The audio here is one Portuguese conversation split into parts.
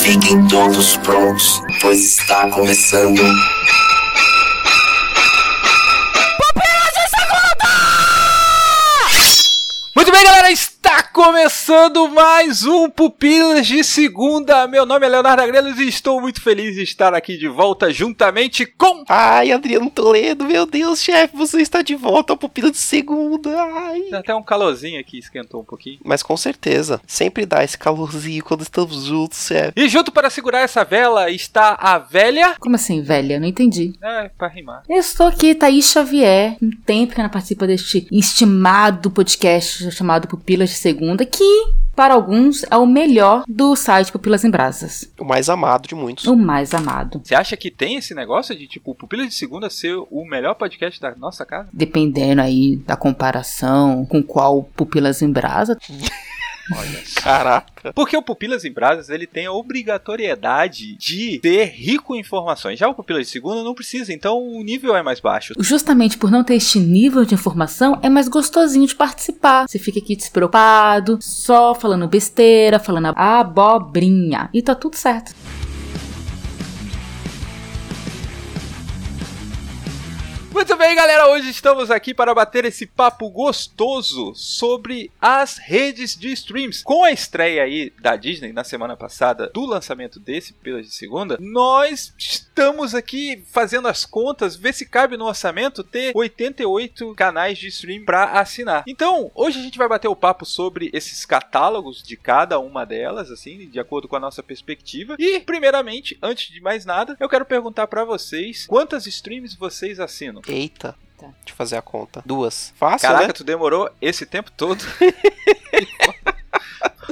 Fiquem todos prontos, pois está começando. Começando mais um Pupilas de Segunda. Meu nome é Leonardo Agrelos e estou muito feliz de estar aqui de volta juntamente com. Ai, Adriano Toledo, meu Deus, chefe, você está de volta ao Pupila de Segunda. Ai. Tem até um calorzinho aqui, esquentou um pouquinho. Mas com certeza, sempre dá esse calorzinho quando estamos juntos, chefe. E junto para segurar essa vela está a velha. Como assim, velha? Não entendi. É, para rimar. Eu estou aqui, Thaís Xavier, um tempo que ela participa deste estimado podcast chamado Pupilas de Segunda, que, para alguns, é o melhor do site Pupilas em Brasas. O mais amado de muitos. O mais amado. Você acha que tem esse negócio de, tipo, Pupilas de Segunda ser o melhor podcast da nossa casa? Dependendo aí da comparação com qual Pupilas em Brasa. Olha. Caraca. Porque o Pupilas em Brasas, ele tem a obrigatoriedade de ser rico em informações. Já o Pupilas de Segunda não precisa, então o nível é mais baixo. Justamente por não ter este nível de informação, é mais gostosinho de participar. Você fica aqui despreocupado, só falando besteira, falando abobrinha. E tá tudo certo. Muito bem, galera, hoje estamos aqui para bater esse papo gostoso sobre as redes de streams. Com a estreia aí da Disney na semana passada do lançamento desse Pilas de Segunda, nós estamos aqui fazendo as contas, ver se cabe no orçamento ter 88 canais de stream para assinar. Então, hoje a gente vai bater o papo sobre esses catálogos de cada uma delas, assim, de acordo com a nossa perspectiva. E, primeiramente, antes de mais nada, eu quero perguntar para vocês quantas streams vocês assinam. Eita. Tá. Deixa eu fazer a conta. Duas. Fácil, Caraca, né? tu demorou esse tempo todo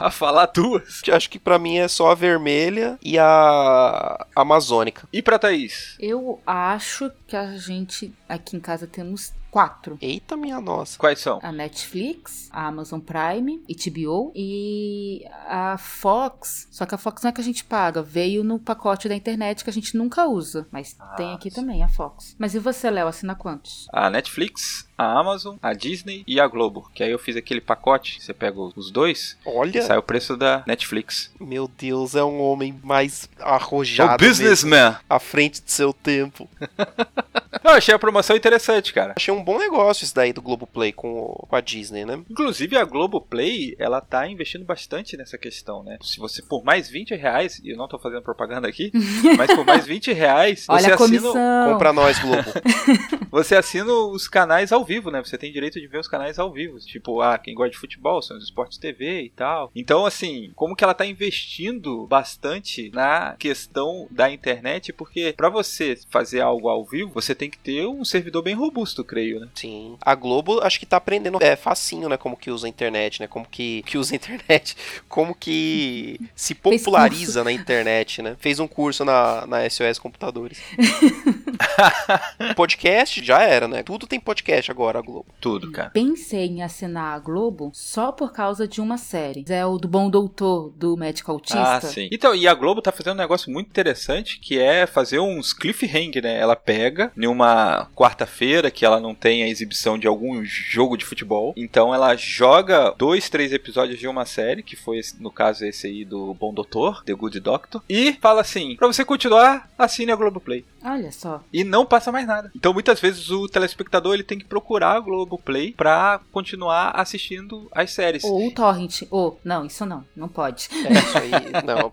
a falar duas. Acho que pra mim é só a vermelha e a amazônica. E pra Thaís? Eu acho que a gente aqui em casa temos quatro. Eita, minha nossa. Quais são? A Netflix, a Amazon Prime, HBO e a Fox. Só que a Fox não é que a gente paga, veio no pacote da internet que a gente nunca usa. Mas tem aqui também a Fox. Mas e você, Léo, assina quantos? A Netflix, a Amazon, a Disney e a Globo. Que aí eu fiz aquele pacote, você pega os dois, Olha, sai o preço da Netflix. meu Deus, é um homem mais o arrojado. mesmo, businessman. À frente de seu tempo. Eu achei a promoção interessante, cara. Achei um bom negócio isso daí do Globoplay com, o- com a Disney, né? Inclusive a Globoplay, ela tá investindo bastante nessa questão, né? Se você por mais 20 reais, e eu não tô fazendo propaganda aqui, mas por mais 20 reais, você Olha a assina, comissão. Compra nós, Globo. você assina os canais ao vivo, né? Você tem direito de ver os canais ao vivo. Tipo, ah, quem gosta de futebol são os esportes TV e tal. Então, assim, como que ela tá investindo bastante na questão da internet, porque pra você fazer algo ao vivo, você tem que ter um servidor bem robusto, creio, né? Sim. A Globo acho que tá aprendendo é facinho, né? Como que usa a internet, né? Como que, que usa a internet. Como que se populariza na internet, né? Fez um curso na, na SOS Computadores. podcast já era, né? Tudo tem podcast agora, a Globo. Tudo, cara. Pensei em assinar a Globo só por causa de uma série. É o do Bom Doutor, do médico autista. Ah, sim. Então, e a Globo tá fazendo um negócio muito interessante que é fazer uns cliffhanger, né? Ela pega em uma quarta-feira que ela não tem a exibição de algum jogo de futebol, então ela joga dois, três episódios de uma série, que foi esse- no caso esse aí do Bom Doutor, The Good Doctor, e fala assim: pra você continuar, assine a Globoplay. Olha só. E não passa mais nada. Então muitas vezes o telespectador ele tem que procurar a Globoplay pra continuar assistindo as séries. Ou o Torrent. Ou, não, isso não. Não pode. É isso aí. Não,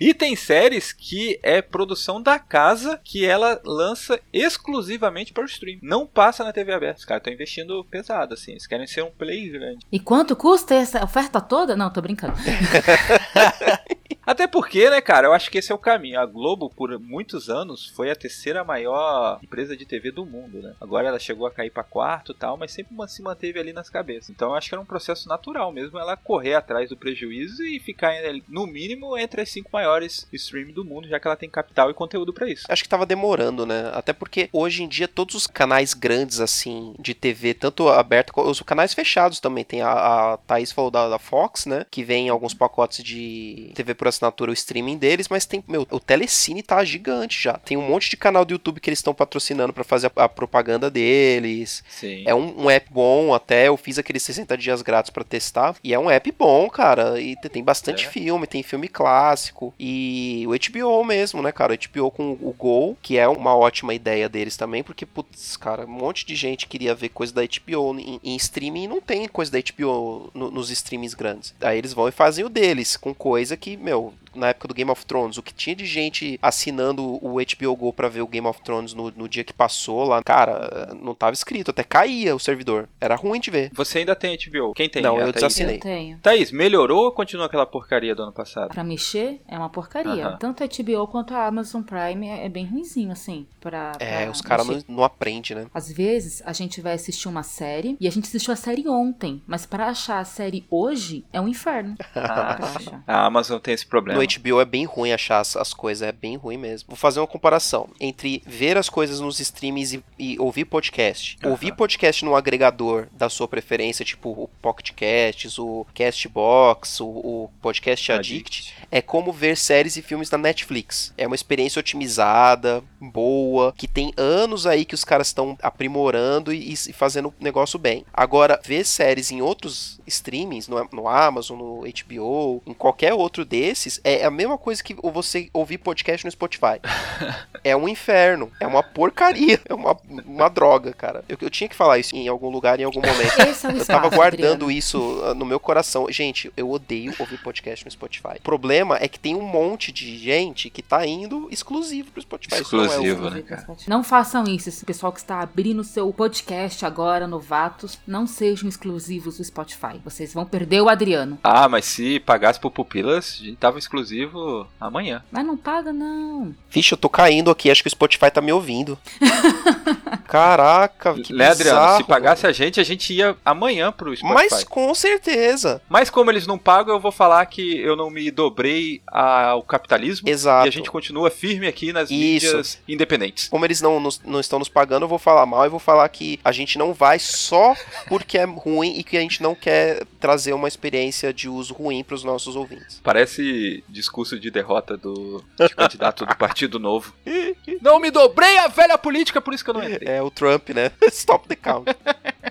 E tem séries que é produção da casa que ela lança exclusivamente para o stream. Não passa na TV aberta. Os caras estão investindo pesado, assim. Eles querem ser um play grande. E quanto custa essa oferta toda? Não, tô brincando. Até porque, né, cara, eu acho que esse é o caminho. A Globo, por muitos anos, foi a terceira maior empresa de TV do mundo, né? Agora ela chegou a cair pra quarto e tal, mas sempre se manteve ali nas cabeças. Então eu acho que era um processo natural mesmo ela correr atrás do prejuízo e ficar, eh, no mínimo, entre as cinco maiores streams do mundo, já que ela tem capital e conteúdo pra isso. Acho que tava demorando, né? Até porque hoje em dia todos os canais grandes, assim, de TV, tanto aberto, co- os canais fechados também. Tem a, a Thaís falou da, da Fox, né? Que vem em alguns pacotes de TV por assinatura o streaming deles, mas tem, meu, o Telecine tá gigante já. Tem um monte de canal do YouTube que eles estão patrocinando para fazer a, a, propaganda deles. Sim. É um, um, app bom até, eu fiz aqueles 60 dias grátis para testar, e é um app bom, cara, e tem bastante é. filme, tem filme clássico, e o HBO mesmo, né, cara, o HBO com o Go, que é uma ótima ideia deles também, porque, putz, cara, um monte de gente queria ver coisa da HBO em, em streaming e não tem coisa da HBO no, nos streamings grandes. Aí eles vão e fazem o deles, com coisa que, meu, so na época do Game of Thrones, o que tinha de gente assinando o HBO Go para ver o Game of Thrones no, no, dia que passou lá, cara, não tava escrito, até caía o servidor. Era ruim de ver. Você ainda tem HBO? Quem tem? Não, eu Thaís? desassinei. Eu tenho. Thaís, melhorou ou continua aquela porcaria do ano passado? Pra mexer, é uma porcaria. Uh -huh. Tanto a HBO quanto a Amazon Prime é, é bem ruimzinho, assim, pra. É, os caras não, não aprendem, né? Às vezes a gente vai assistir uma série e a gente assistiu a série ontem, mas para achar a série hoje é um inferno. Ah, a Amazon tem esse problema. No HBO é bem ruim achar as, as, coisas, é bem ruim mesmo. Vou fazer uma comparação entre ver as coisas nos streams e, e ouvir podcast. Uhum. Ouvir podcast no agregador da sua preferência, tipo o Pocket Casts, o Castbox, o, o Podcast Addict, Addict, é como ver séries e filmes na Netflix. É uma experiência otimizada, boa, que tem anos aí que os caras estão aprimorando e, e fazendo o negócio bem. Agora, ver séries em outros streamings, no, no Amazon, no HBO, em qualquer outro desses, é a mesma coisa que você ouvir podcast no Spotify. é um inferno. É uma porcaria. É uma, uma droga, cara. Eu, eu tinha que falar isso em algum lugar, em algum momento. Esse é eu espaço, tava guardando Adriano. isso ah, no meu coração. Gente, eu odeio ouvir podcast no Spotify. O problema é que tem um monte de gente que tá indo exclusivo pro Spotify. Exclusivo, não é né, cara? Não façam isso. Esse pessoal que está abrindo seu podcast agora, novatos, não sejam exclusivos do Spotify. Vocês vão perder o Adriano. Ah, mas se pagasse por pupilas, a gente tava exclusivo amanhã. Mas não paga, não. Vixe, eu tô caindo aqui, acho que o Spotify tá me ouvindo. Caraca, que né, Adriano? bizarro. Se pagasse a gente, a gente ia amanhã pro Spotify. Mas com certeza. Mas como eles não pagam, eu vou falar que eu não me dobrei ao capitalismo. Exato. E a gente continua firme aqui nas Isso. mídias independentes. Como eles não, nos- não estão nos pagando, eu vou falar mal e vou falar que a gente não vai só porque é ruim e que a gente não quer trazer uma experiência de uso ruim pros nossos ouvintes. Parece discurso de derrota do de candidato do Partido Novo. Não me dobrei à velha política, por isso que eu não entrei. É o Trump, né? Stop the count.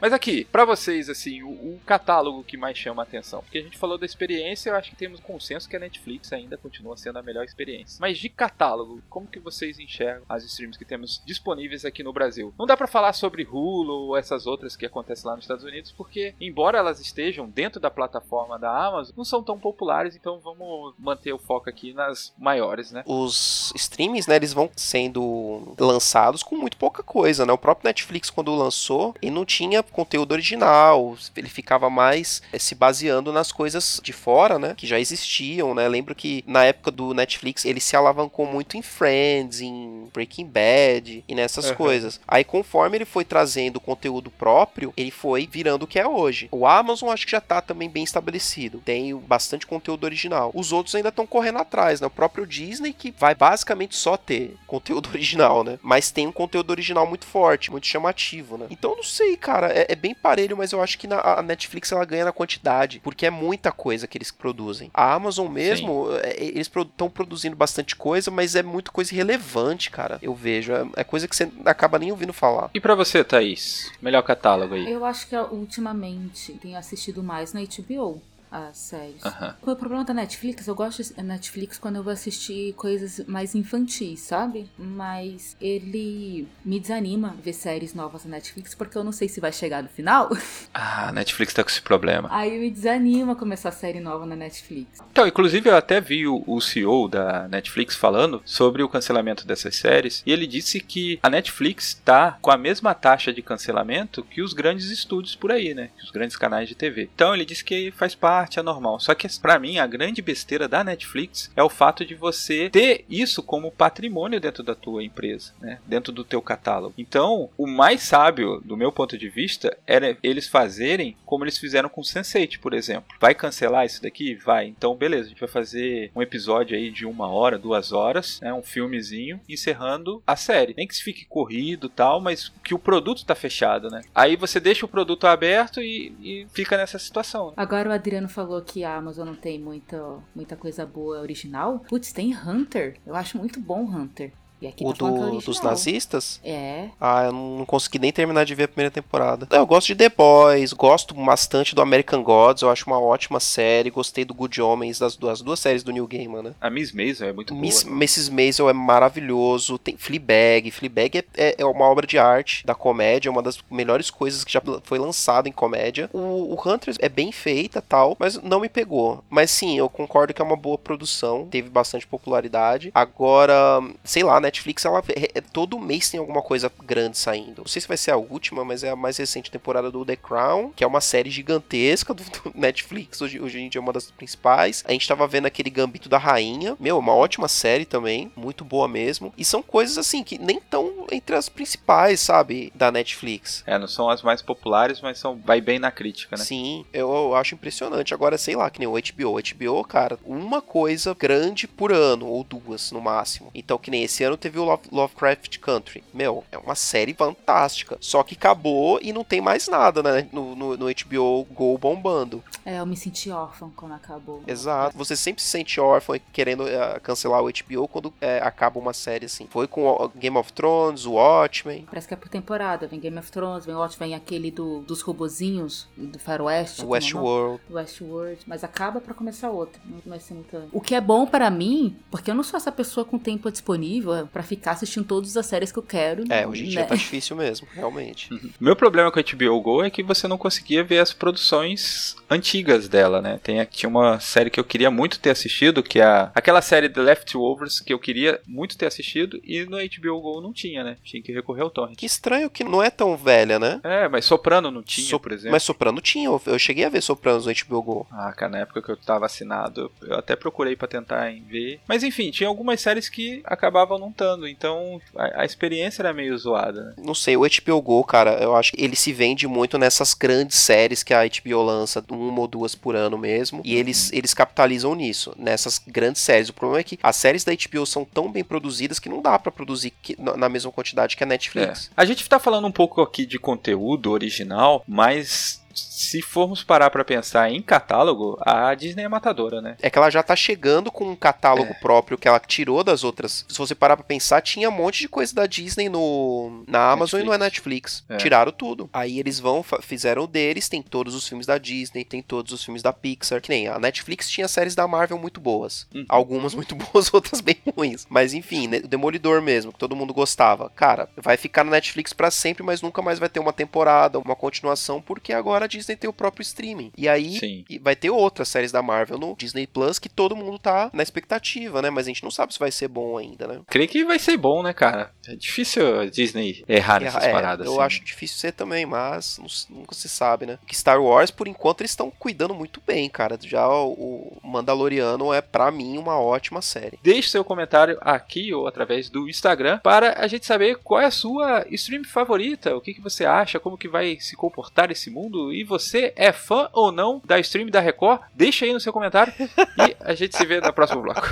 Mas aqui, pra vocês, assim, o, o catálogo que mais chama a atenção. Porque a gente falou da experiência, eu acho que temos consenso que a Netflix ainda continua sendo a melhor experiência. Mas de catálogo, como que vocês enxergam as streams que temos disponíveis aqui no Brasil? Não dá pra falar sobre Hulu ou essas outras que acontecem lá nos Estados Unidos, porque, embora elas estejam dentro da plataforma da Amazon, não são tão populares, então vamos manter o foco aqui nas maiores, né? Os streamings, né, eles vão sendo lançados com muito pouca coisa, né? O próprio Netflix, quando lançou, ele não tinha conteúdo original, ele ficava mais eh, se baseando nas coisas de fora, né? Que já existiam, né? Lembro que na época do Netflix, ele se alavancou muito em Friends, em Breaking Bad e nessas Uhum. coisas. Aí, conforme ele foi trazendo conteúdo próprio, ele foi virando o que é hoje. O Amazon acho que já tá também bem estabelecido. Tem bastante conteúdo original. Os outros ainda estão correndo atrás, né? O próprio Disney que vai basicamente só ter conteúdo original, né? Mas tem um conteúdo original muito forte, muito chamativo, né? Então não sei, cara, é, é bem parelho, mas eu acho que na, a Netflix ela ganha na quantidade, porque é muita coisa que eles produzem. A Amazon mesmo, é, eles estão produzindo bastante coisa, mas é muito coisa irrelevante, cara. Eu vejo, é, é coisa que você acaba nem ouvindo falar. E pra você, Thaís? Melhor catálogo aí. Eu acho que ultimamente tenho assistido mais na HBO as séries. Aham. O problema da Netflix, eu gosto da Netflix quando eu vou assistir coisas mais infantis, sabe? Mas ele me desanima ver séries novas na Netflix porque eu não sei se vai chegar no final. Ah, a Netflix tá com esse problema. Aí me desanima começar série nova na Netflix. Então, inclusive eu até vi o, o CEO da Netflix falando sobre o cancelamento dessas séries e ele disse que a Netflix tá com a mesma taxa de cancelamento que os grandes estúdios por aí, né? Que os grandes canais de TV. Então ele disse que faz parte, é normal. Só que pra mim a grande besteira da Netflix é o fato de você ter isso como patrimônio dentro da tua empresa, né? Dentro do teu catálogo. Então, o mais sábio, do meu ponto de vista, era eles fazerem como eles fizeram com Sense8, por exemplo. Vai cancelar isso daqui? Vai. Então, beleza, a gente vai fazer um episódio aí de uma hora, duas horas, né? Um filmezinho, encerrando a série. Nem que se fique corrido tal, mas que o produto tá fechado, né? Aí você deixa o produto aberto e, e fica nessa situação. né? Agora o Adriano falou que a Amazon não tem muita, muita coisa boa original. Putz, tem Hunter. Eu acho muito bom Hunter. E aqui O tá do, dos nazistas? É. Ah, eu não consegui nem terminar de ver a primeira temporada. Eu gosto de The Boys, gosto bastante do American Gods, eu acho uma ótima série. Gostei do Good Homens, das duas, duas séries do New Gaiman, né? A Miss Maisel é muito Miss, boa. Mrs. Maisel é maravilhoso. Tem Fleabag. Fleabag é, é, é uma obra de arte da comédia, é uma das melhores coisas que já foi lançado em comédia. O, o Hunter é bem feita tal, mas não me pegou. Mas sim, eu concordo que é uma boa produção, teve bastante popularidade. Agora, sei lá, Netflix, ela é- é- todo mês tem alguma coisa grande saindo. Não sei se vai ser a última, mas é a mais recente temporada do The Crown, que é uma série gigantesca do, do Netflix, hoje, hoje em dia é uma das principais. A gente tava vendo aquele Gambito da Rainha, meu, uma ótima série também, muito boa mesmo. E são coisas assim que nem tão entre as principais, sabe, da Netflix. É, não são as mais populares, mas são vai bem na crítica, né? Sim, eu, eu acho impressionante. Agora, sei lá, que nem o HBO. O HBO, cara, uma coisa grande por ano, ou duas no máximo. Então, que nem esse ano teve o Love- Lovecraft Country. Meu, é uma série fantástica. Só que acabou e não tem mais nada, né? No, no, no HBO Go bombando. É, eu me senti órfã quando acabou. Exato. Você sempre se sente órfão querendo eh, cancelar o HBO quando eh, acaba uma série assim. Foi com Game of Thrones, o Watchmen, Parece que é por temporada. Vem Game of Thrones, vem Watch, vem aquele do, dos robozinhos do Faroeste. é o nome? Westworld. Westworld, mas acaba pra começar outra. Não vai ser muito. O que é bom pra mim, porque eu não sou essa pessoa com tempo disponível pra ficar assistindo todas as séries que eu quero. É, hoje em dia né? tá difícil mesmo, realmente. Meu problema com a HBO Go é que você não conseguia ver as produções antigas dela, né? Tem, tinha uma série que eu queria muito ter assistido, que é a, aquela série The Leftovers, que eu queria muito ter assistido, e no HBO Go não tinha, né? Tinha que recorrer ao torrent. Que estranho que não é tão velha, né? É, mas Soprano não tinha, So- por exemplo. Mas Soprano tinha, eu- cheguei a ver Sopranos no HBO Go. Ah, cara, na época que eu tava assinado, eu até procurei pra tentar em ver. Mas enfim, tinha algumas séries que acabavam não então a, a experiência era meio zoada, né? Não sei, o HBO Go, cara, eu acho que ele se vende muito nessas grandes séries que a HBO lança, uma ou duas por ano mesmo, e eles, eles capitalizam nisso, nessas grandes séries. O problema é que as séries da HBO são tão bem produzidas que não dá pra produzir na mesma quantidade que a Netflix. É. A gente tá falando um pouco aqui de conteúdo original, mas se formos parar pra pensar em catálogo, a Disney é matadora, né? É que ela já tá chegando com um catálogo É. próprio que ela tirou das outras. Se você parar pra pensar, tinha um monte de coisa da Disney no na Amazon e no Netflix. É. Tiraram tudo. Aí eles vão, fizeram o deles, tem todos os filmes da Disney, tem todos os filmes da Pixar. Que nem a Netflix tinha séries da Marvel muito boas. Uhum. Algumas muito boas, outras bem ruins. Mas enfim, né, o Demolidor mesmo, que todo mundo gostava. Cara, vai ficar na Netflix pra sempre, mas nunca mais vai ter uma temporada, uma continuação, porque agora a Disney tem o próprio streaming. E aí Sim. vai ter outras séries da Marvel no Disney Plus que todo mundo tá na expectativa, né? Mas a gente não sabe se vai ser bom ainda, né? Creio que vai ser bom, né, cara? É difícil a Disney errar nessas É, paradas. eu assim, acho difícil ser também, mas nunca se sabe, né? Que Star Wars, por enquanto, eles estão cuidando muito bem, cara. Já o, Mandaloriano é, pra mim, uma ótima série. Deixe seu comentário aqui ou através do Instagram para a gente saber qual é a sua stream favorita, o que, que você acha, como que vai se comportar esse mundo e você é fã ou não da stream da Record? Deixa aí no seu comentário e a gente se vê no próximo bloco.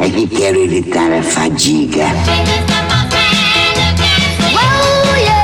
É que quero evitar a fadiga. Yeah.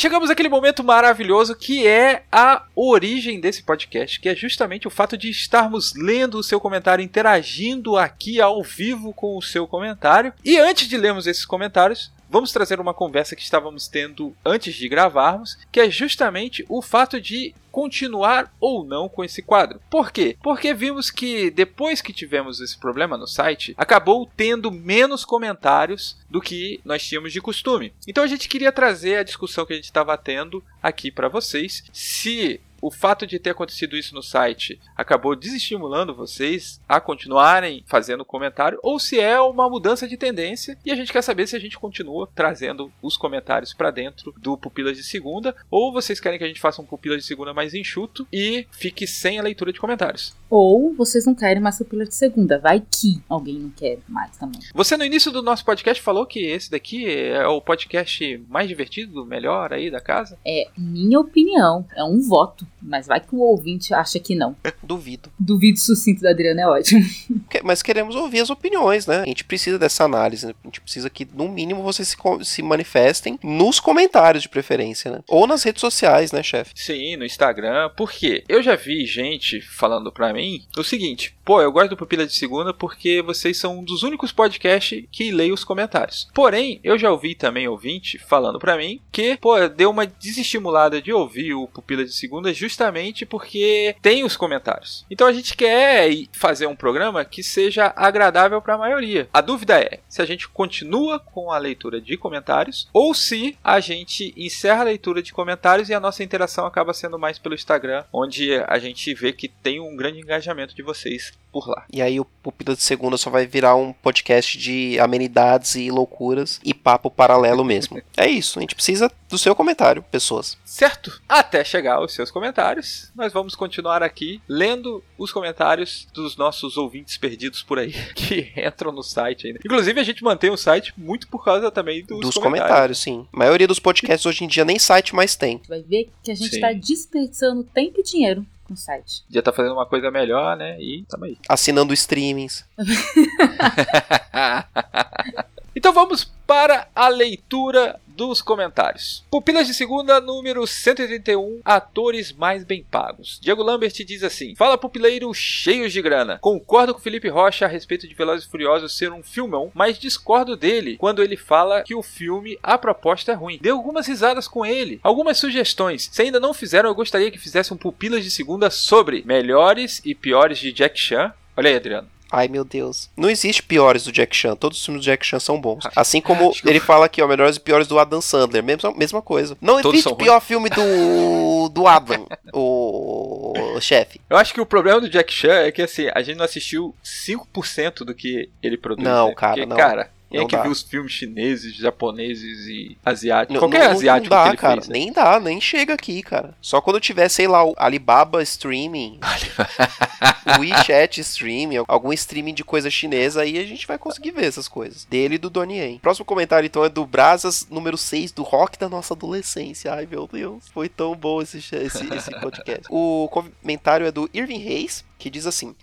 Chegamos àquele momento maravilhoso que é a origem desse podcast, que é justamente o fato de estarmos lendo o seu comentário, interagindo aqui ao vivo com o seu comentário. E antes de lermos esses comentários, vamos trazer uma conversa que estávamos tendo antes de gravarmos, que é justamente o fato de continuar ou não com esse quadro. Por quê? Porque vimos que depois que tivemos esse problema no site, acabou tendo menos comentários do que nós tínhamos de costume. Então a gente queria trazer a discussão que a gente estava tendo aqui para vocês. Se o fato de ter acontecido isso no site acabou desestimulando vocês a continuarem fazendo comentário ou se é uma mudança de tendência e a gente quer saber se a gente continua trazendo os comentários para dentro do Pupilas de Segunda ou vocês querem que a gente faça um Pupilas de Segunda mais enxuto e fique sem a leitura de comentários. Ou vocês não querem mais pupila de segunda. Vai que alguém não quer mais também. Você no início do nosso podcast falou que esse daqui é o podcast mais divertido, melhor aí da casa. É minha opinião. É um voto. Mas vai que o ouvinte acha que não. Duvido. Duvido sucinto da Adriana é ótimo. Que- Mas queremos ouvir as opiniões, né? A gente precisa dessa análise. né? A gente precisa que, no mínimo, vocês se, se manifestem nos comentários de preferência, né? Ou nas redes sociais, né, chefe? Sim, no Instagram. Por quê? Eu já vi gente falando pra mim o seguinte: pô, eu gosto do Pupila de Segunda porque vocês são um dos únicos podcasts que leem os comentários. Porém, eu já ouvi também ouvinte falando pra mim que, pô, deu uma desestimulada de ouvir o Pupila de Segunda justamente porque tem os comentários. Então a gente quer fazer um programa que seja agradável pra maioria. A dúvida é se a gente continua com a leitura de comentários ou se a gente encerra a leitura de comentários e a nossa interação acaba sendo mais pelo Instagram, onde a gente vê que tem um grande engajamento de vocês por lá. E aí o Pupila de Segunda só vai virar um podcast de amenidades e loucuras e papo paralelo mesmo. é isso, a gente precisa do seu comentário, pessoas. Certo? Até chegar aos seus comentários, nós vamos continuar aqui lendo os comentários dos nossos ouvintes perdidos por aí, que entram no site ainda. Inclusive, a gente mantém o site muito por causa também dos, Dos comentários. sim. A maioria dos podcasts hoje em dia nem site mais tem. Vai ver que a gente Sim. tá desperdiçando tempo e dinheiro com o site. Já tá fazendo uma coisa melhor, né? E tamo aí. Assinando streamings. então vamos para a leitura dos comentários. Pupilas de segunda, número 181, atores mais bem pagos. Diego Lambert diz assim: Fala pupileiros cheios de grana. Concordo com Felipe Rocha a respeito de Velozes e Furiosos ser um filmão, mas discordo dele quando ele fala que o filme, a proposta é ruim. Dê algumas risadas com ele, algumas sugestões. Se ainda não fizeram, eu gostaria que fizessem um Pupilas de segunda sobre melhores e piores de Jack Chan. Olha aí, Adriano. Ai, meu Deus. Não existe piores do Jack Chan. Todos os filmes do Jack Chan são bons. Assim como ele fala aqui, ó, melhores e piores do Adam Sandler. Mesma, mesma coisa. Não Todos existe pior filme do, do Adam, o chefe. Eu acho que o problema do Jack Chan é que assim, a gente não assistiu 5% do que ele produz. Não, né? cara, Porque, não. cara, quem é que dá. viu os filmes chineses, japoneses e asiáticos? Não, Qualquer não- asiático não dá, que ele cara. fez. né? Nem dá, nem chega aqui, cara. Só quando tiver, sei lá, o Alibaba Streaming, o WeChat Streaming, algum streaming de coisa chinesa, aí a gente vai conseguir ver essas coisas. Dele e do Donnie Yen. Próximo comentário, então, é do Brasas, número 6, do Rock da Nossa Adolescência. Ai, meu Deus. Foi tão bom esse, esse, esse podcast. O comentário é do Irving Reis, que diz assim: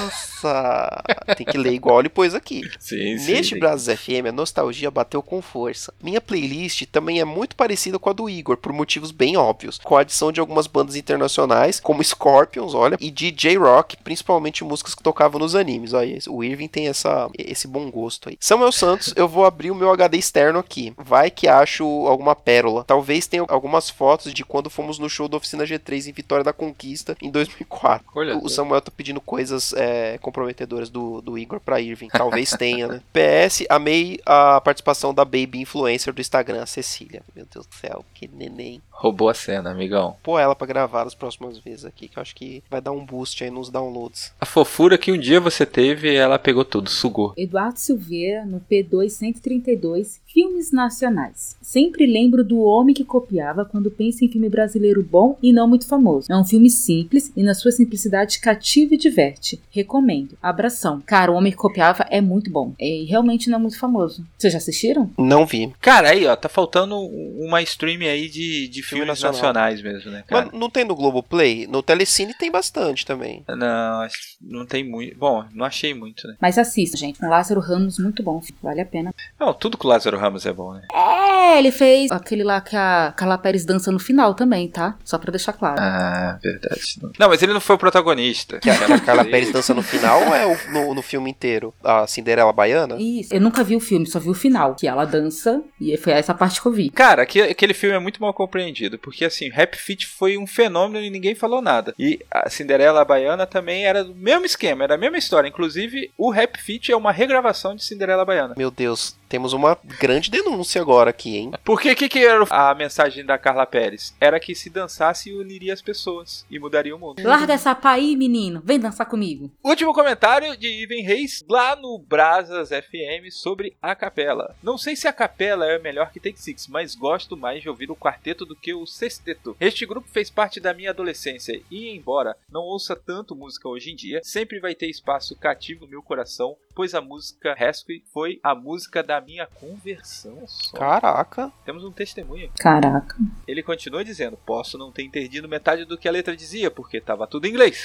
Nossa! Tem que ler igual ele pôs aqui. Sim, sim. Neste tem- Brazos FM, a nostalgia bateu com força. Minha playlist também é muito parecida com a do Igor, por motivos bem óbvios, com a adição de algumas bandas internacionais, como Scorpions, olha, e de J-Rock, principalmente músicas que tocavam nos animes. Olha, o Irving tem essa, esse bom gosto aí. Samuel Santos, eu vou abrir o meu HD externo aqui. Vai que acho alguma pérola. Talvez tenha algumas fotos de quando fomos no show da Oficina G3 em Vitória da Conquista, em 2004. Olha O. Samuel tá pedindo coisas é, comprometedoras do, do Igor pra Irving. Talvez tenha, né? PS, amei a participação da baby influencer do Instagram, a Cecília. Meu Deus do céu, que neném. Roubou a cena, amigão. Pô ela pra gravar as próximas vezes aqui, que eu acho que vai dar um boost aí nos downloads. A fofura que um dia você teve, ela pegou tudo, sugou. Eduardo Silveira, no P2 132, Filmes Nacionais. Sempre lembro do homem que copiava quando penso em filme brasileiro bom e não muito famoso. É um filme simples e, na sua simplicidade, cativa e diverte. Recomendo. Abração. Cara, o homem que copiava é muito bom. E realmente não é muito famoso. Vocês já assistiram? Não vi. Cara, aí, ó, tá faltando uma stream aí de, de Filme filmes nacional. nacionais mesmo, né, cara? Mas não tem no Globoplay? No Telecine tem bastante também. Não, não tem muito. Bom, não achei muito, né? Mas assista, gente. Com Lázaro Ramos, muito bom. Vale a pena. Não, tudo com o Lázaro Ramos é bom, né? É, ele fez aquele lá que a Carla Pérez dança no final também, tá? Só pra deixar claro. Ah, verdade. Não, mas ele não foi o protagonista. Que a, Carla Pérez dança no final ou é o- no, no filme inteiro? A Cinderela Baiana? Isso. Eu nunca vi o filme, só vi o final. Que ela dança e foi essa parte que eu vi. Cara, aque- aquele filme é muito mal compreendido, porque assim, Rap Fit foi um fenômeno e ninguém falou nada. E a Cinderela Baiana também era do mesmo esquema, era a mesma história. Inclusive, o Rap Fit é uma regravação de Cinderela Baiana. Meu Deus, temos uma grande denúncia agora aqui, hein? Porque que, que era a mensagem da Carla Pérez? Era que se dançasse uniria as pessoas e mudaria o mundo. Larga essa pá aí, menino. Vem dançar comigo. Último comentário de Ivan Reis lá no Brasas FM sobre a capela. Não sei se a capela é melhor que Take Six, mas gosto mais de ouvir o quarteto do que o sexteto. Este grupo fez parte da minha adolescência e, embora não ouça tanto música hoje em dia, sempre vai ter espaço cativo no meu coração, pois a música Rescue foi a música da minha conversão. Só. Caraca. Caraca. Temos um testemunho. Caraca. Ele continua dizendo: Posso não ter entendido metade do que a letra dizia, porque estava tudo em inglês.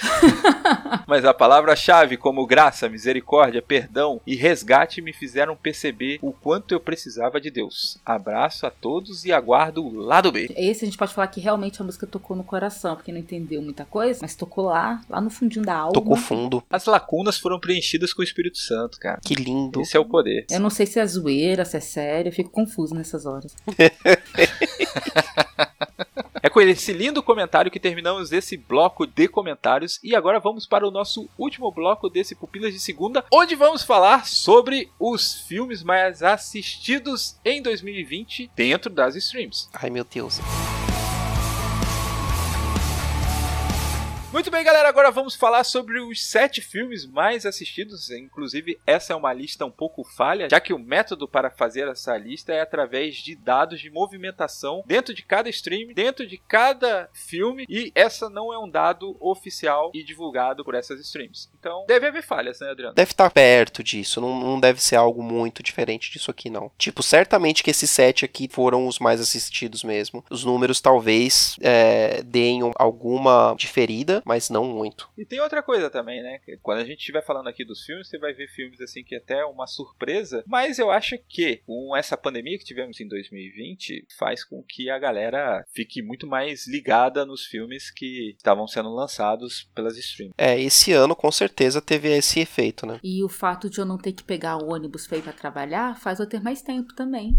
Mas a palavra-chave, como graça, misericórdia, perdão e resgate, me fizeram perceber o quanto eu precisava de Deus. Abraço a todos e aguardo o lado B. Esse a gente pode falar que realmente a música tocou no coração, porque não entendeu muita coisa, mas tocou lá, lá no fundinho da alma. Tocou fundo. As lacunas foram preenchidas com o Espírito Santo, cara. Que lindo. Esse é o poder. Eu não sei se é zoeira, se é sério, eu fico confuso nessas horas. É com esse lindo comentário que terminamos esse bloco de comentários e agora vamos para o nosso último bloco desse Pupilas de Segunda, onde vamos falar sobre os filmes mais assistidos em 2020 dentro das streams. Ai, meu Deus. Muito bem, galera, agora vamos falar sobre os sete filmes mais assistidos. Inclusive, essa é uma lista um pouco falha, já que o método para fazer essa lista é através de dados de movimentação dentro de cada stream, dentro de cada filme, e essa não é um dado oficial e divulgado por essas streams. Então, deve haver falhas, né, Adriano? Deve estar perto disso, não, não deve ser algo muito diferente disso aqui, não. Tipo, certamente que esses sete aqui foram os mais assistidos mesmo. Os números talvez é, deem um- alguma diferida, mas não muito. E tem outra coisa também, né? Quando a gente estiver falando aqui dos filmes, você vai ver filmes assim que até é uma surpresa. Mas eu acho que com essa pandemia que tivemos em 2020, faz com que a galera fique muito mais ligada nos filmes que estavam sendo lançados pelas streams. É, esse ano com certeza teve esse efeito, né? E o fato de eu não ter que pegar o ônibus pra ir pra trabalhar faz eu ter mais tempo também.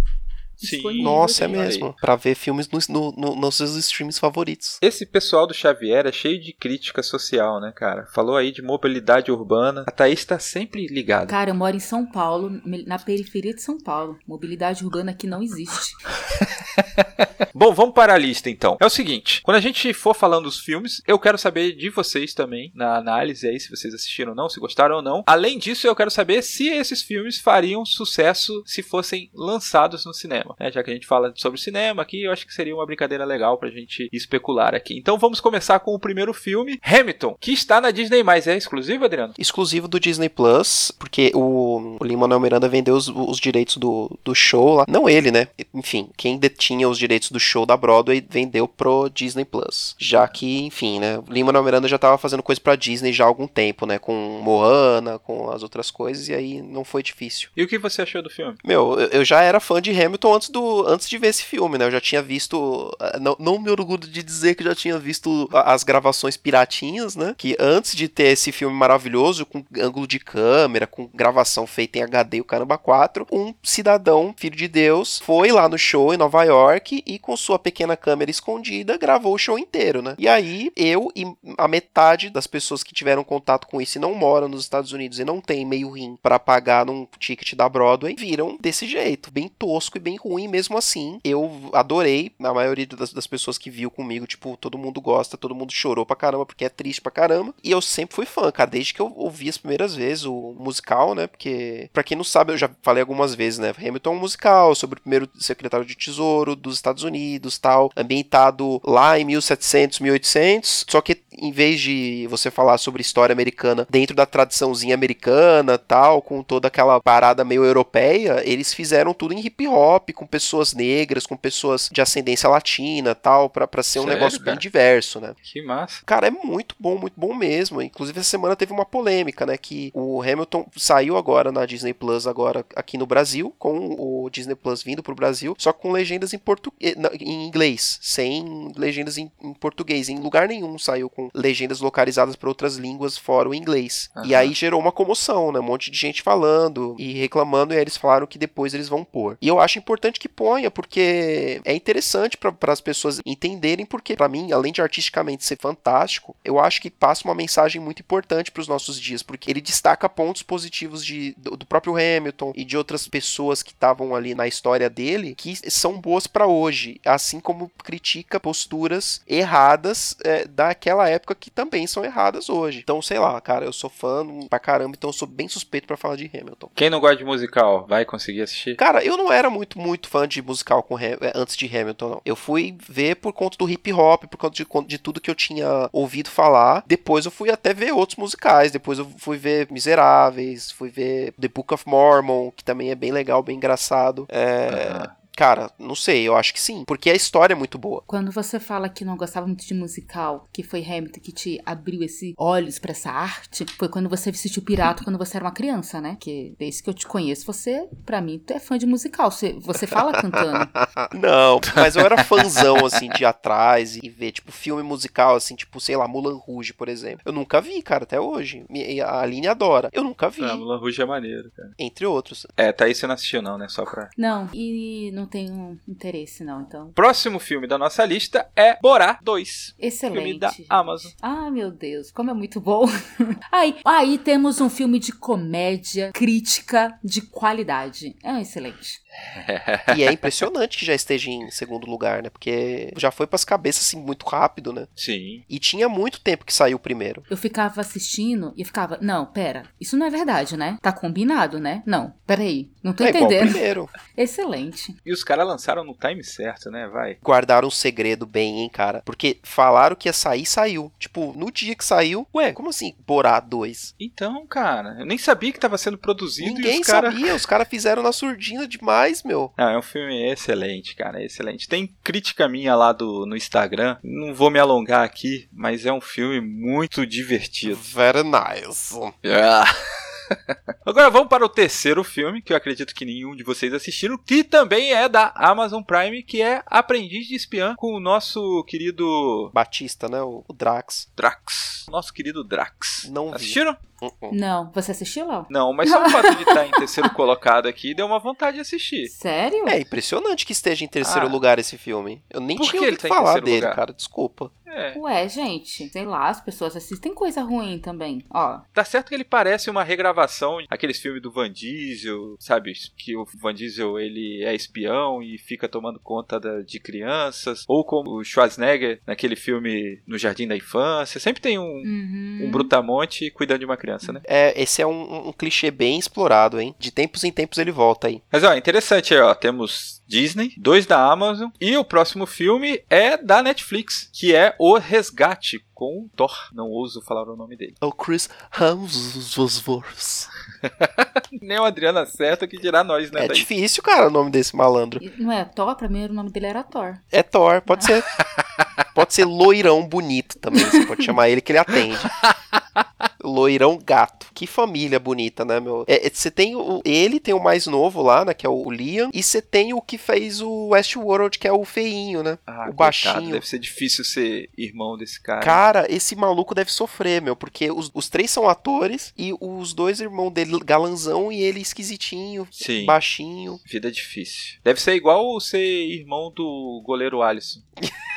Sim. Nossa, é mesmo. Pra ver filmes nos, no, no- nos seus streams favoritos. Esse pessoal do Xavier é cheio de crítica social, né, cara? Falou aí de mobilidade urbana. A Thaís tá sempre ligada. Cara, eu moro em São Paulo, na periferia de São Paulo. Mobilidade urbana aqui não existe. Bom, vamos para a lista então. É o seguinte, quando a gente for falando dos filmes, eu quero saber de vocês também, na análise aí, se vocês assistiram ou não, se gostaram ou não. Além disso, eu quero saber se esses filmes fariam sucesso se fossem lançados no cinema. Né? Já que a gente fala sobre cinema aqui, eu acho que seria uma brincadeira legal pra gente especular aqui. Então vamos começar com o primeiro filme, Hamilton, que está na Disney+. É exclusivo, Adriano? Exclusivo do Disney Plus, porque o, o Lin-Manuel Miranda vendeu os, os direitos do, do show lá. Não ele, né? Enfim, quem detinha os direitos do show da Broadway vendeu pro Disney Plus. Já que, enfim, né? O Lin-Manuel Miranda já tava fazendo coisa pra Disney já há algum tempo, né? Com Moana, com as outras coisas, e aí não foi difícil. E o que você achou do filme? Meu, eu- eu já era fã de Hamilton antes, do, antes de ver esse filme, né? Eu já tinha visto. ah, Não, não me orgulho de dizer que já tinha visto as gravações piratinhas, né? Que antes de ter esse filme maravilhoso, com ângulo de câmera, com gravação feita em HD, o caramba 4, um cidadão, filho de Deus, foi lá no show em Nova York e com sua pequena câmera escondida gravou o show inteiro, né? E aí eu e a metade das pessoas que tiveram contato com isso e não moram nos Estados Unidos e não tem meio rim pra pagar num ticket da Broadway, viram desse jeito, bem tosco e bem ruim mesmo assim. Eu adorei, a maioria das, das pessoas que viu comigo, tipo, todo mundo gosta, todo mundo chorou pra caramba porque é triste pra caramba. E eu sempre fui fã, cara, desde que eu ouvi as primeiras vezes o musical, né? Porque, pra quem não sabe, eu já falei algumas vezes, né? Hamilton é um musical sobre o primeiro secretário de tesouro dos Estados Unidos, tal, ambientado lá em 1700, 1800, só que em vez de você falar sobre história americana dentro da tradiçãozinha americana, tal, com toda aquela parada meio europeia, eles fizeram tudo em hip hop, com pessoas negras, com pessoas de ascendência latina, tal, pra, pra ser um Sério, negócio cara? bem diverso, né? Que massa. Cara, é muito bom, muito bom mesmo. Inclusive, essa semana teve uma polêmica, né? Que o Hamilton saiu agora na Disney Plus, agora aqui no Brasil, com o Disney Plus vindo pro Brasil, só com legendas em, portu... eh, em inglês, sem legendas em, em português. Em lugar nenhum saiu com legendas localizadas para outras línguas fora o inglês. E Aham. aí gerou uma comoção, né? Um monte de gente falando e reclamando, e aí eles falaram que depois eles vão pôr. E eu acho importante que ponha, porque é interessante para as pessoas entenderem, porque para mim, além de artisticamente ser fantástico, eu acho que passa uma mensagem muito importante para os nossos dias, porque ele destaca pontos positivos de, do, do próprio Hamilton e de outras pessoas que estavam ali na história dele, que são boas para hoje, assim como critica posturas erradas é, daquela época que também são erradas hoje. Então, sei lá, cara, eu sou fã pra caramba, então eu sou bem suspeito para falar de Hamilton. Quem não gosta de musical, vai conseguir assistir? Cara, eu não era muito, muito fã de musical com eh, antes de Hamilton, não. Eu fui ver por conta do hip hop, por conta de, de tudo que eu tinha ouvido falar. Depois eu fui até ver outros musicais. Depois eu fui ver Miseráveis, fui ver The Book of Mormon, que também é bem legal, bem engraçado. É. Cara, não sei, eu acho que sim. Porque a história é muito boa. Quando você fala que não gostava muito de musical, que foi Hamilton que te abriu esse olhos pra essa arte, foi quando você assistiu Pirata quando você era uma criança, né? Que desde que eu te conheço, você, pra mim, tu é fã de musical. Você, você fala cantando. não, mas eu era fãzão, assim, de ir atrás e ver, tipo, filme musical, assim, tipo, sei lá, Mulan Rouge, por exemplo. Eu nunca vi, cara, até hoje. A Aline adora. Eu nunca vi. Ah, Mulan Rouge é maneiro, cara. Entre outros. É, tá aí você não assistiu não, né? Só pra... Não, e não tenho interesse, não, então. Próximo filme da nossa lista é Borá 2. Excelente. Filme da. Amazon. Ah, meu Deus, como é muito bom. aí, aí temos um filme de comédia, crítica, de qualidade. É um excelente. E é impressionante que já esteja em segundo lugar, né? Porque já foi pras cabeças, assim, muito rápido, né? Sim. E tinha muito tempo que saiu o primeiro. Eu ficava assistindo e ficava, não, pera, isso não é verdade, né? Tá combinado, né? Não, peraí, não tô é igual o entendendo. primeiro. Excelente. E os caras lançaram no time certo, né? Vai. Guardaram um segredo bem, hein, cara? Porque falaram que ia sair, saiu. Tipo, no dia que saiu, ué, como assim? Borá 2? Então, cara, eu nem sabia que tava sendo produzido Ninguém e os caras... sabia, os caras fizeram na surdina demais, meu. Não, é um filme excelente, cara, excelente. Tem crítica minha lá do, no Instagram, não vou me alongar aqui, mas é um filme muito divertido. Very nice. Ah. Agora vamos para o terceiro filme, que eu acredito que nenhum de vocês assistiram, que também é da Amazon Prime, que é Aprendiz de Espiã, com o nosso querido Batista, né? O, Drax. Drax. Nosso querido Drax. Não vi. Assistiram? Uh-uh. Não, você assistiu, Léo? Não, mas só o fato de estar em terceiro colocado aqui deu uma vontade de assistir. Sério? É impressionante que esteja em terceiro Ah. lugar esse filme. Eu nem Por tinha que ele ouvido tá em falar terceiro dele, lugar? cara. Desculpa. É. Ué, gente, sei lá, as pessoas assistem coisa ruim também. Ó, Tá certo que ele parece uma regravação aqueles filmes do Van Diesel, sabe? Que o Van Diesel ele é espião e fica tomando conta da- de crianças. Ou como o Schwarzenegger naquele filme No Jardim da Infância. Sempre tem um, uhum. um brutamonte cuidando de uma criança, né? É, esse é um, um clichê bem explorado, hein? De tempos em tempos ele volta aí. Mas ó, interessante aí, ó. Temos Disney, dois da Amazon. E o próximo filme é da Netflix, que é O Resgate. Com o Thor, não ouso falar o nome dele. É o Chris Hemsworth. Nem o Adriano acerta que dirá nós, né? É Thaís? difícil, cara, o nome desse malandro. Não é Thor? Pra mim o nome dele era Thor. É Thor, pode ser. pode ser loirão bonito também. Você pode chamar ele que ele atende. Loirão gato. Que família bonita, né, meu? É, é, Você tem o. Ele tem o mais novo lá, né? Que é o Liam. E você tem o que fez o Westworld, que é o feinho, né? Ah, o coitado, baixinho. Deve ser difícil ser irmão desse cara. Cara, esse maluco deve sofrer, meu, porque os, os três são atores e os dois irmãos dele, galanzão e ele esquisitinho, Sim. baixinho. Vida difícil. Deve ser igual ser irmão do goleiro Alisson.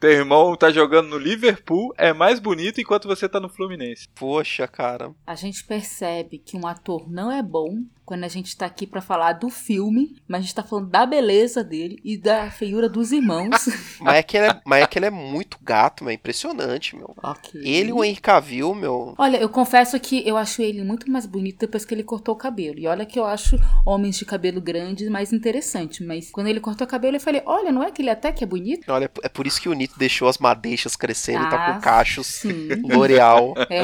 Teu irmão tá jogando no Liverpool, é mais bonito enquanto você tá no Fluminense. Poxa, cara. A gente percebe que um ator não é bom quando a gente tá aqui pra falar do filme, mas a gente tá falando da beleza dele e da feiura dos irmãos. Mas é que ele é, mas é, que ele é muito gato, meu. é Impressionante, meu. ok. Ele e o Henry Cavill, meu. Olha, eu confesso que eu acho ele muito mais bonito depois que ele cortou o cabelo. E olha que eu acho homens de cabelo grande mais interessante. Mas quando ele cortou o cabelo, eu falei: olha, não é que ele até que é bonito? Olha, é por isso que o Nito deixou as madeixas crescendo e tá Ah, com cachos. Sim. L'Oreal. É,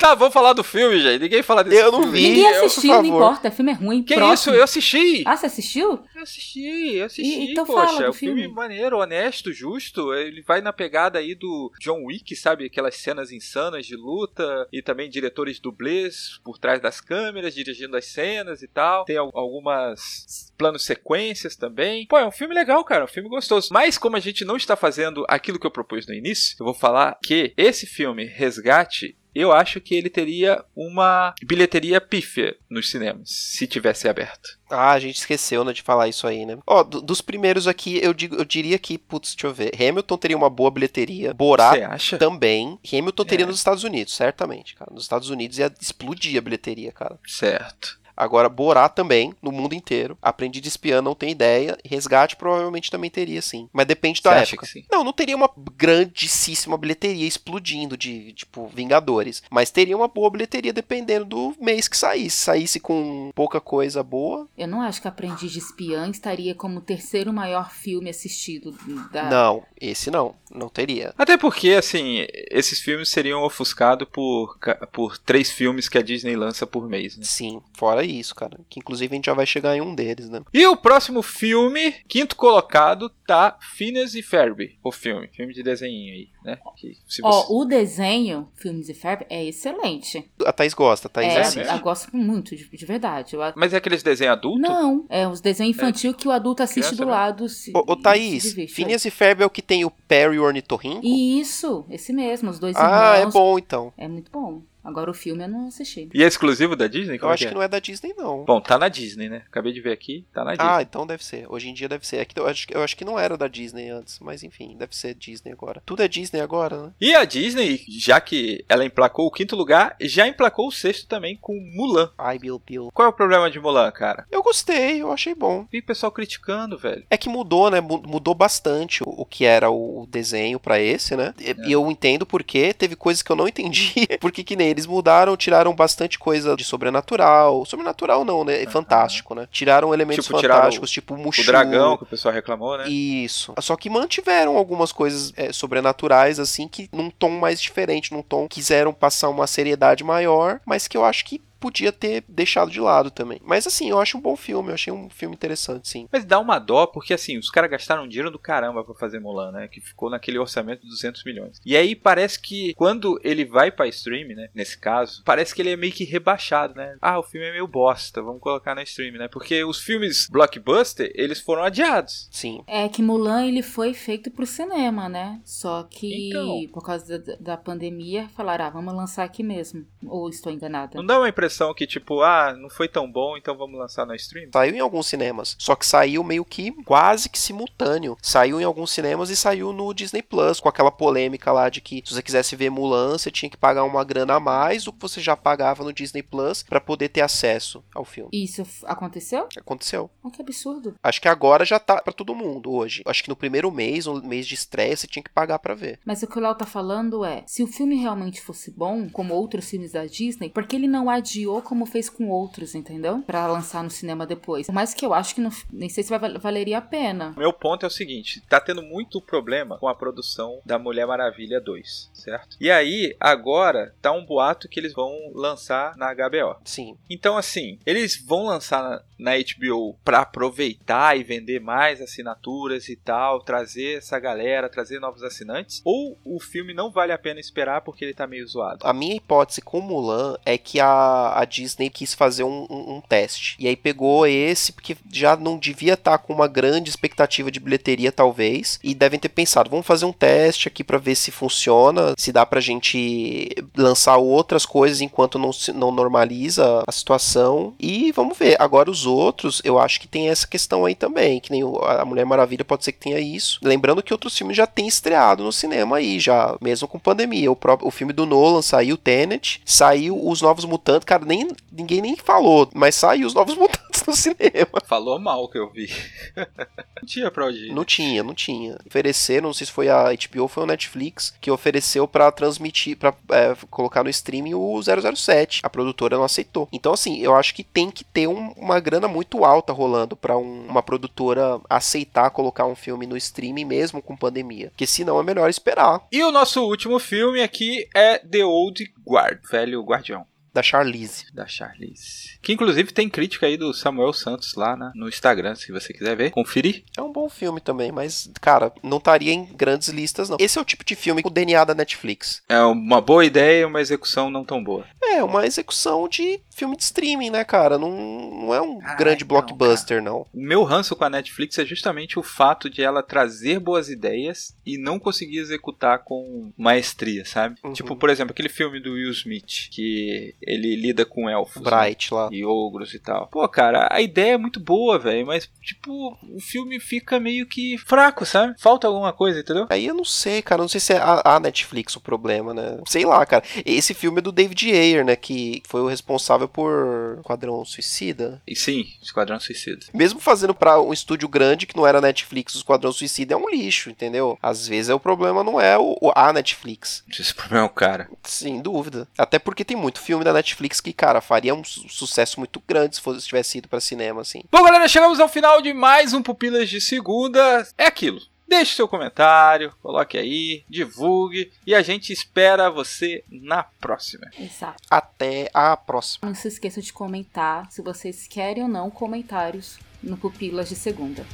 Tá, vamos falar do filme, gente. Ninguém fala desse Eu não vi. Ninguém eu, por assistiu, não favor. Importa. O filme é ruim. Que Próximo. isso? Eu assisti! Ah, você assistiu? Eu assisti, eu assisti, E- então poxa. fala do é um filme. filme. maneiro, honesto, justo. Ele vai na pegada aí do John Wick, sabe? Aquelas cenas insanas de luta. E também diretores dublês por trás das câmeras, dirigindo as cenas e tal. Tem al- algumas planos sequências também. Pô, é um filme legal, cara. Um filme gostoso. Mas como a gente não está fazendo aquilo que eu propus no início, eu vou falar que esse filme, Resgate, eu acho que ele teria uma bilheteria pífia nos cinemas, se tivesse aberto. Ah, a gente esqueceu, né, de falar isso aí, né? Ó, do- dos primeiros aqui, eu, digo, eu diria que, putz, deixa eu ver. Hamilton teria uma boa bilheteria. Borá Você acha? também. Hamilton teria É. nos Estados Unidos, certamente, cara. Nos Estados Unidos ia explodir a bilheteria, cara. Certo. Agora, Borá também, no mundo inteiro. Aprendi de espiã, não tem ideia. Resgate provavelmente também teria, sim. Mas depende da Você acha época. que sim? Não, não teria uma grandíssima bilheteria explodindo de, tipo, Vingadores. Mas teria uma boa bilheteria dependendo do mês que saísse. Saísse com pouca coisa boa. Eu não acho que Aprendiz de Espiã estaria como o terceiro maior filme assistido da. Não, esse não. Não teria. Até porque, assim, esses filmes seriam ofuscados por, por três filmes que a Disney lança por mês, né? Sim, fora isso, cara. Que inclusive a gente já vai chegar em um deles, né? E o próximo filme, quinto colocado, tá Phineas e Ferb, o filme. Filme de desenho aí, né? Que, Ó, você- o desenho, filmes e Ferb, é excelente. A Thaís gosta, a Thaís é, assiste. eu gosto muito, de, de verdade. Eu, Mas é aqueles desenhos adultos? não, é os desenhos infantil que o adulto assiste criança, do né? lado. Se, Ô, ô se Thaís, diverte, Phineas e Ferb é o que tem o Perry e o Ornitorrinco? Isso, esse mesmo, os dois Ah, é irmãos. bom então. É muito bom. Agora o filme eu não assisti. E é exclusivo da Disney? Eu Como é acho que que é? não é da Disney, não. Bom, tá na Disney, né? Acabei de ver aqui, tá na Disney. Ah, então deve ser. Hoje em dia deve ser. É que eu, acho, que- eu acho que não era da Disney antes, mas enfim, deve ser Disney agora. Tudo é Disney agora, né? E a Disney, já que ela emplacou o quinto lugar, já emplacou o sexto também com Mulan. Ai, Bill Bill. Qual é o problema de Mulan, cara? Eu gostei, eu achei bom. Vi pessoal criticando, velho. É que mudou, né? Mu- Mudou bastante o, o que era o, desenho pra esse, né? E, e eu entendo porque teve coisas que eu não entendi. porque que nem eles mudaram, tiraram bastante coisa de sobrenatural. Sobrenatural não, né? Fantástico, né? Tiraram elementos Tipo, tiraram fantásticos, tipo o Mushu. O dragão, que o pessoal reclamou, né? Isso. Só que mantiveram algumas coisas é, sobrenaturais, assim, que num tom mais diferente, num tom quiseram passar uma seriedade maior, mas que eu acho que podia ter deixado de lado também. Mas assim, eu acho um bom filme, eu achei um filme interessante, sim. Mas dá uma dó, porque assim, os caras gastaram dinheiro do caramba pra fazer Mulan, né? Que ficou naquele orçamento de 200 milhões. E aí parece que quando ele vai pra stream, né? Nesse caso, parece que ele é meio que rebaixado, né? Ah, o filme é meio bosta, vamos colocar na stream, né? Porque os filmes blockbuster, eles foram adiados. Sim. É que Mulan ele foi feito pro cinema, né? Só que Então. por causa da, da pandemia falaram, ah, vamos lançar aqui mesmo. Ou estou enganada? Não dá uma impressão que, tipo, ah, não foi tão bom, então vamos lançar na stream? Saiu em alguns cinemas, só que saiu meio que quase que simultâneo. Saiu em alguns cinemas e saiu no Disney Plus, com aquela polêmica lá de que se você quisesse ver Mulan, você tinha que pagar uma grana a mais do que você já pagava no Disney Plus pra poder ter acesso ao filme. Isso aconteceu? Aconteceu. Oh, que absurdo. Acho que agora já tá pra todo mundo hoje. Acho que no primeiro mês, no mês de estreia, você tinha que pagar pra ver. Mas o que o Léo tá falando é, se o filme realmente fosse bom, como outros filmes da Disney, por que ele não adiou como fez com outros, entendeu? Pra lançar no cinema depois. Por mais que eu acho que não, nem sei se vai, val- valeria a pena. Meu ponto é o seguinte: tá tendo muito problema com a produção da Mulher Maravilha 2, certo? E aí, agora, tá um boato que eles vão lançar na HBO. Sim. Então, assim, eles vão lançar na, na HBO pra aproveitar e vender mais assinaturas e tal, trazer essa galera, trazer novos assinantes? Ou o filme não vale a pena esperar porque ele tá meio zoado? A minha hipótese com Mulan é que a, a Disney quis fazer um, um- um teste. E aí pegou esse, porque já não devia estar com uma grande expectativa de bilheteria, talvez. E devem ter pensado, vamos fazer um teste aqui pra ver se funciona, se dá pra gente lançar outras coisas enquanto não, não normaliza a situação. E vamos ver. Agora os outros, eu acho que tem essa questão aí também. Que nem a Mulher Maravilha pode ser que tenha isso. Lembrando que outros filmes já têm estreado no cinema aí, já, mesmo com pandemia. O, próprio, o filme do Nolan saiu, Tenet, saiu Os Novos Mutantes, cara, nem, ninguém nem falou, mas saiu Os Novos Mutantes no cinema. Falou mal que eu vi. não tinha pra onde ir. Não tinha, não tinha. Ofereceram, não sei se foi a HBO ou foi o Netflix, que ofereceu pra transmitir, pra é, colocar no streaming o 007. A produtora não aceitou. Então, assim, eu acho que tem que ter um- uma grana muito alta rolando pra um- uma produtora aceitar colocar um filme no streaming mesmo com pandemia. Porque senão é melhor esperar. E o nosso último filme aqui é The Old Guard, Velho Guardião. Da Charlize. da Charlize. Que inclusive tem crítica aí do Samuel Santos lá na- no Instagram, se você quiser ver, conferir. É um bom filme também, mas, cara, não estaria em grandes listas, não. Esse é o tipo de filme com o DNA da Netflix. É uma boa ideia, uma execução não tão boa. É uma execução de filme de streaming, né, cara? Não, não é um Ah, grande não, blockbuster, não. O meu ranço com a Netflix é justamente o fato de ela trazer boas ideias e não conseguir executar com maestria, sabe? Uhum. Tipo, por exemplo, aquele filme do Will Smith, que ele lida com elfos. né? Bright lá. E ogros e tal. Pô, cara, a ideia é muito boa, velho. Mas, tipo, o filme fica meio que fraco, sabe? Falta alguma coisa, entendeu? Aí eu não sei, cara. Não sei se é a, a Netflix o problema, né? Sei lá, cara. Esse filme é do David Ayer, né? Que foi o responsável por Quadrão Suicida. E sim, Esquadrão Suicida. Mesmo fazendo pra um estúdio grande que não era Netflix, o Esquadrão Suicida é um lixo, entendeu? Às vezes é o problema não é o, o- a Netflix. Esse problema é o cara. Sem dúvida. Até porque tem muito filme da Netflix que, cara, faria um su- sucesso muito grande se fosse se tivesse ido pra cinema, assim. Bom, galera, chegamos ao final de mais um Pupilas de Segunda. É aquilo. Deixe seu comentário, coloque aí, divulgue e a gente espera você na próxima. Exato. Até a próxima. Não se esqueçam de comentar se vocês querem ou não comentários no Pupilas de Segunda.